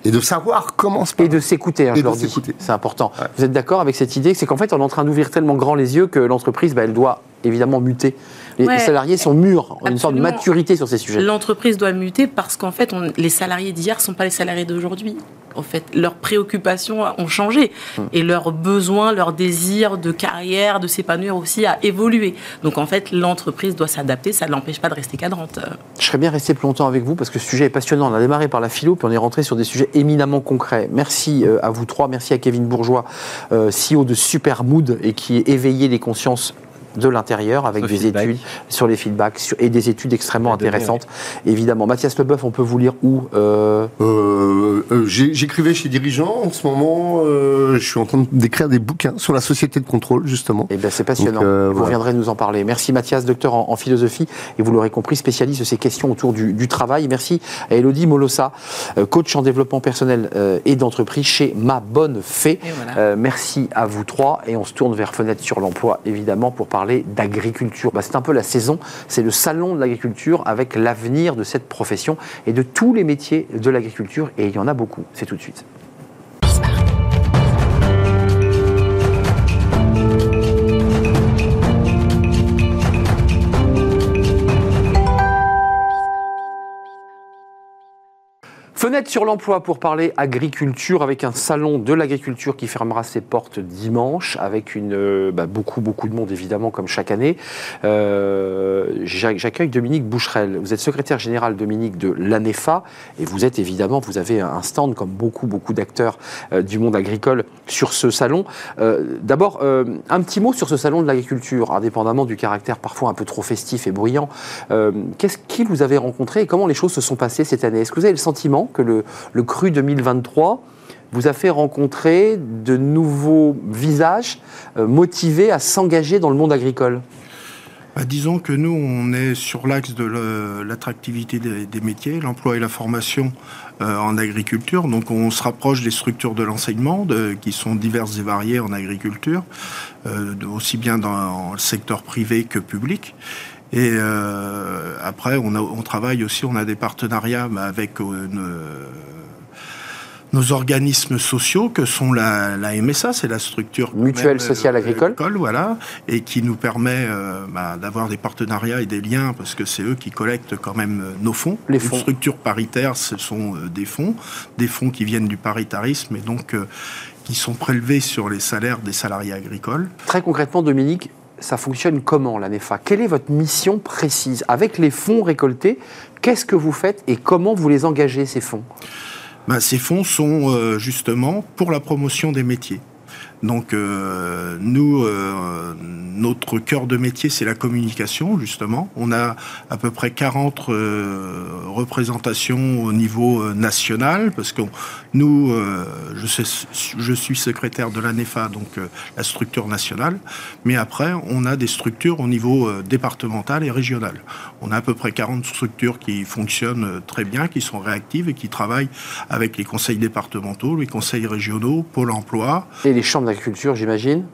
et de savoir comment se Et parler. de s'écouter, hein, Et je de leur dis. C'est important. Vous êtes d'accord avec cette idée C'est qu'en fait, on est en train d'ouvrir tellement grand les yeux que l'entreprise, bah, elle doit évidemment muter. Les, Ouais. les salariés sont mûrs, ont une sorte de Absolument. maturité sur ces sujets. L'entreprise doit muter parce qu'en fait, on- les salariés d'hier ne sont pas les salariés d'aujourd'hui. En fait, leurs préoccupations ont changé et leurs besoins, leurs désirs de carrière, de s'épanouir aussi a évolué. Donc en fait, l'entreprise doit s'adapter. Ça ne l'empêche pas de rester cadrante. Je serais bien resté plus longtemps avec vous parce que ce sujet est passionnant. On a démarré par la philo, puis on est rentré sur des sujets éminemment concrets. Merci euh, à vous trois, merci à Kevin Bourgeois, euh, CEO de Supermood et qui éveillé les consciences de l'intérieur avec des feedback. études sur les feedbacks sur- et des études extrêmement intéressantes. Évidemment, Mathias Leboeuf, on peut vous lire où euh, Euh, euh, J'écrivais chez Dirigeants en ce moment. euh, je suis en train d'écrire des bouquins sur la société de contrôle, justement. Eh bien, c'est passionnant. Donc, euh, vous voilà. reviendrez nous en parler. Merci Mathias, docteur en, en philosophie, et vous l'aurez compris, spécialiste de ces questions autour du, du travail. Merci à Elodie Molossa, coach en développement personnel et d'entreprise chez Ma Bonne Fée. Et voilà. Euh, merci à vous trois, et on se tourne vers Fenêtre sur l'emploi, évidemment, pour parler d'agriculture. Bah, c'est un peu la saison, c'est le salon de l'agriculture avec l'avenir de cette profession et de tous les métiers de l'agriculture, et il y en a beaucoup. C'est tout de suite. Fenêtre sur l'emploi pour parler agriculture avec un salon de l'agriculture qui fermera ses portes dimanche avec une, euh, bah, beaucoup, beaucoup de monde évidemment comme chaque année. Euh, j'a- J'accueille Dominique Boucherel. Vous êtes secrétaire général Dominique de l'ANEFA et vous êtes évidemment, vous avez un stand comme beaucoup, beaucoup d'acteurs euh, du monde agricole sur ce salon. Euh, D'abord, un petit mot sur ce salon de l'agriculture, indépendamment du caractère parfois un peu trop festif et bruyant. Qu'est-ce qui vous avez rencontré et comment les choses se sont passées cette année? Est-ce que vous avez le sentiment que le, cru 2023 vous a fait rencontrer de nouveaux visages euh, motivés à s'engager dans le monde agricole Bah, disons que nous, on est sur l'axe de l'attractivité des, métiers, l'emploi et la formation euh, en agriculture. Donc, on se rapproche des structures de l'enseignement, qui sont diverses et variées en agriculture, euh, aussi bien dans le secteur privé que public. Et euh, après, on, a- on travaille aussi, on a des partenariats avec euh, une- nos organismes sociaux que sont la, la MSA, c'est la structure Mutuelle même, sociale euh, agricole. voilà, et qui nous permet euh, bah, d'avoir des partenariats et des liens parce que c'est eux qui collectent quand même euh, nos fonds. Les fonds. structure paritaire, ce sont euh, des fonds, des fonds qui viennent du paritarisme et donc euh, qui sont prélevés sur les salaires des salariés agricoles. Très concrètement, Dominique, ça fonctionne comment l'ANEFA Quelle est votre mission précise? Avec les fonds récoltés, qu'est-ce que vous faites et comment vous les engagez, ces fonds? Ben, ces fonds sont euh, justement pour la promotion des métiers. Donc euh, nous, euh, notre cœur de métier, c'est la communication, justement. On a à peu près 40 euh, représentations au niveau national, parce que nous, je, suis secrétaire de l'ANEFA, donc la structure nationale, mais après, on a des structures au niveau départemental et régional. On a à peu près 40 structures qui fonctionnent très bien, qui sont réactives et qui travaillent avec les conseils départementaux, les conseils régionaux, Pôle emploi, d'agriculture, j'imagine?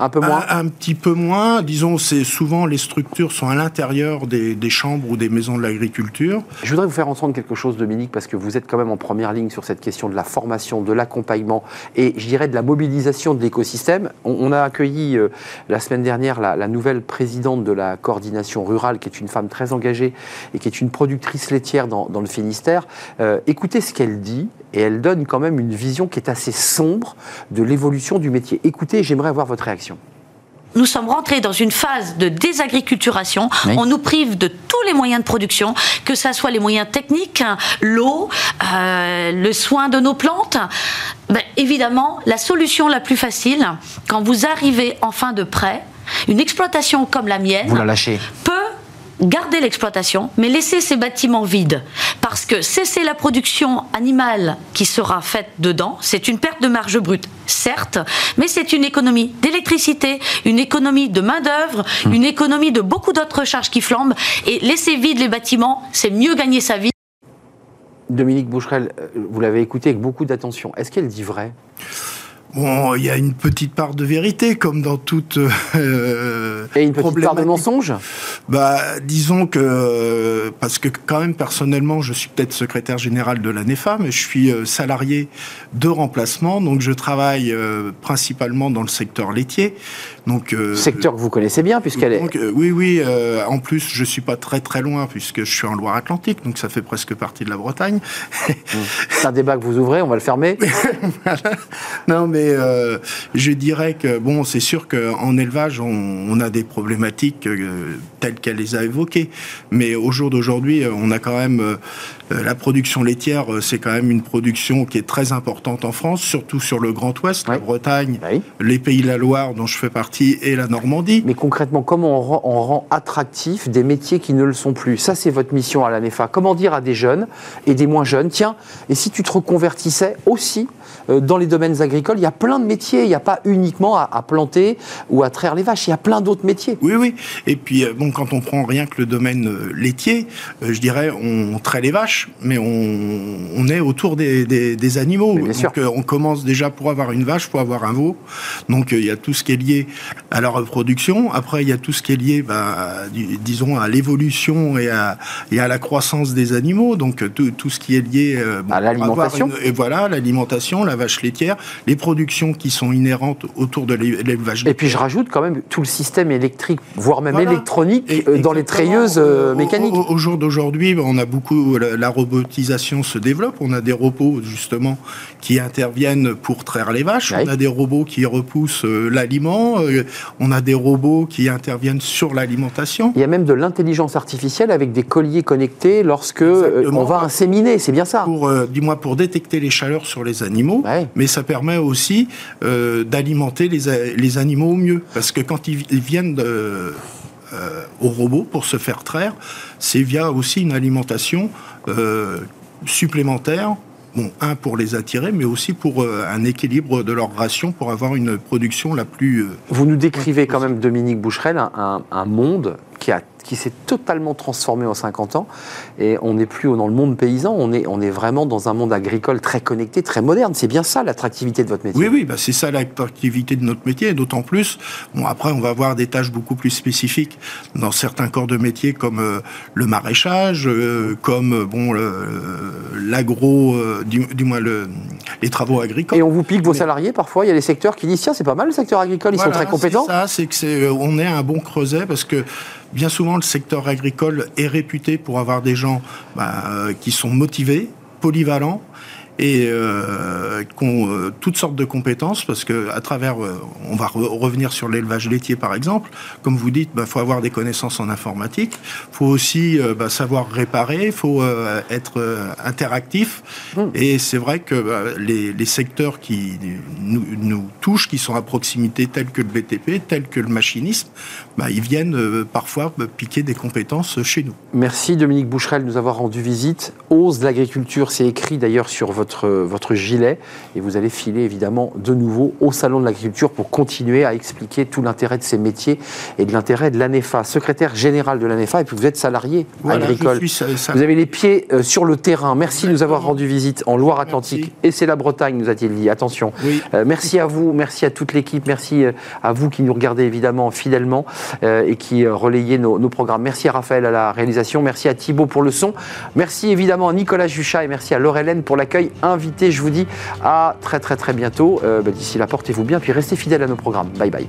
Un peu moins un, un petit peu moins. Disons, c'est souvent les structures sont à l'intérieur des, des chambres ou des maisons de l'agriculture. Je voudrais vous faire entendre quelque chose, Dominique, parce que vous êtes quand même en première ligne sur cette question de la formation, de l'accompagnement et je dirais de la mobilisation de l'écosystème. On, on a accueilli euh, la semaine dernière la, la nouvelle présidente de la coordination rurale, qui est une femme très engagée et qui est une productrice laitière dans, dans le Finistère. Euh, écoutez ce qu'elle dit et elle donne quand même une vision qui est assez sombre de l'évolution du métier. Écoutez, j'aimerais avoir votre réaction. Nous sommes rentrés dans une phase de désagriculturation. Oui. On nous prive de tous les moyens de production, que ça soit les moyens techniques, l'eau, euh, le soin de nos plantes. Ben, évidemment, la solution la plus facile, quand vous arrivez en fin de prêt, une exploitation comme la mienne Vous la lâchez. peut garder l'exploitation, mais laisser ces bâtiments vides. Parce que cesser la production animale qui sera faite dedans, c'est une perte de marge brute, certes, mais c'est une économie d'électricité, une économie de main-d'œuvre, une économie de beaucoup d'autres charges qui flambent. Et laisser vides les bâtiments, c'est mieux gagner sa vie. Dominique Boucherel, euh, vous l'avez écouté avec beaucoup d'attention. Est-ce qu'elle dit vrai? Bon, il y a une petite part de vérité, comme dans toute euh, Et une petite part de mensonge Bah, disons que parce que quand même personnellement, je suis peut-être secrétaire général de la NEFA, mais je suis euh, salarié de remplacement, donc je travaille euh, principalement dans le secteur laitier. Donc euh, Secteur que vous connaissez bien, puisqu'elle est. oui, oui. en plus, je suis pas très très loin puisque je suis en Loire-Atlantique, donc ça fait presque partie de la Bretagne. C'est un débat que vous ouvrez, on va le fermer. non, mais euh, je dirais que bon, c'est sûr qu'en élevage, on, a des problématiques euh, telles qu'elle les a évoquées. Mais au jour d'aujourd'hui, euh, on a quand même la production laitière, euh, c'est quand même une production qui est très importante en France, surtout sur le Grand Ouest, la. Bretagne, Oui. les Pays de la Loire, dont je fais partie, et la Normandie. Mais concrètement, comment on rend, on rend attractif des métiers qui ne le sont plus? Ça, c'est votre mission à la NEFA. Comment dire à des jeunes et des moins jeunes, tiens, et si tu te reconvertissais aussi euh, dans les domaines agricoles, il y a plein de métiers, il n'y a pas uniquement à, à planter ou à traire les vaches, il y a plein d'autres métiers. Oui, oui. Et puis, euh, bon, quand on prend rien que le domaine euh, laitier, euh, je dirais, on traite les vaches, mais on, on est autour des, des- des animaux. Donc, euh, on commence déjà pour avoir une vache, pour avoir un veau. Donc, euh, il y a tout ce qui est lié à la reproduction. Après, il y a tout ce qui est lié, à, du- disons, à l'évolution et à, et à la croissance des animaux. Donc, euh, tout, tout ce qui est lié euh, bon, À l'alimentation. Et voilà, l'alimentation, la vache laitière, les productions qui sont inhérentes autour de l'é- l'élevage Et puis je rajoute quand même tout le système électrique, voire même Voilà. électronique, Et- dans les treilleuses Au- mécaniques. Au, au jour d'aujourd'hui, on a beaucoup, la, la robotisation se développe. On a des robots justement qui interviennent pour traire les vaches. On a des robots qui repoussent euh, l'aliment. Euh, on a des robots qui interviennent sur l'alimentation. Il y a même de l'intelligence artificielle avec des colliers connectés lorsque euh, Exactement. on va inséminer, c'est bien ça Pour, dis-moi, pour détecter les chaleurs sur les animaux, Ouais. mais ça permet aussi d'alimenter les, les animaux au mieux. Parce que quand ils viennent de, euh, au robot pour se faire traire, c'est via aussi une alimentation euh, supplémentaire. Bon, un pour les attirer, mais aussi pour euh, un équilibre de leur ration pour avoir une production la plus. euh, Vous nous décrivez quand même, Dominique Boucherel, un, un- un monde qui, a, qui s'est totalement transformé en 50 ans. Et on n'est plus dans le monde paysan, on est, on est vraiment dans un monde agricole très connecté, très moderne. C'est bien ça l'attractivité de votre métier. Oui, oui, bah c'est ça l'attractivité de notre métier, d'autant plus, bon, après, on va avoir des tâches beaucoup plus spécifiques dans certains corps de métier, comme euh, le maraîchage, euh, comme, euh, bon, l'agro, euh, du, du moins, le, les travaux agricoles. Et on vous pique vos salariés parfois. Il y a des secteurs qui disent tiens, c'est pas mal le secteur agricole, ils Voilà, sont très compétents. C'est ça, c'est que c'est, euh, on est un bon creuset parce que bien souvent le secteur agricole est réputé pour avoir des gens bah, euh, qui sont motivés, polyvalents et euh, qui ont euh, toutes sortes de compétences parce que à travers, euh, on va re- revenir sur l'élevage laitier par exemple. Comme vous dites, il faut avoir des connaissances en informatique, faut aussi euh, bah, savoir réparer, il faut être interactif. Et c'est vrai que bah, les, les secteurs qui nous, nous touchent, qui sont à proximité, tels que le BTP, tels que le machinisme, bah, ils viennent parfois bah, piquer des compétences chez nous. Merci Dominique Boucherel de nous avoir rendu visite. Ose l'agriculture, c'est écrit d'ailleurs sur votre, votre gilet. Et vous allez filer évidemment de nouveau au Salon de l'agriculture pour continuer à expliquer tout l'intérêt de ces métiers et de l'intérêt de l'ANEFA. Secrétaire général de l'ANEFA, et puis vous êtes salarié Voilà, agricole. Vous avez les pieds euh, sur le terrain. Merci de nous avoir rendu visite en Loire-Atlantique. Et c'est la Bretagne, nous a-t-il dit. Attention. Oui. Euh, merci à vous, merci à toute l'équipe, merci euh, à vous qui nous regardez évidemment fidèlement euh, et qui euh, relayez nos, nos programmes. Merci à Raphaël à la réalisation, merci à Thibaut pour le son, merci évidemment à Nicolas Juchat et merci à Laurelène pour l'accueil invité. Je vous dis à très très très bientôt. Euh, bah, D'ici là, portez-vous bien, puis restez fidèles à nos programmes. Bye bye.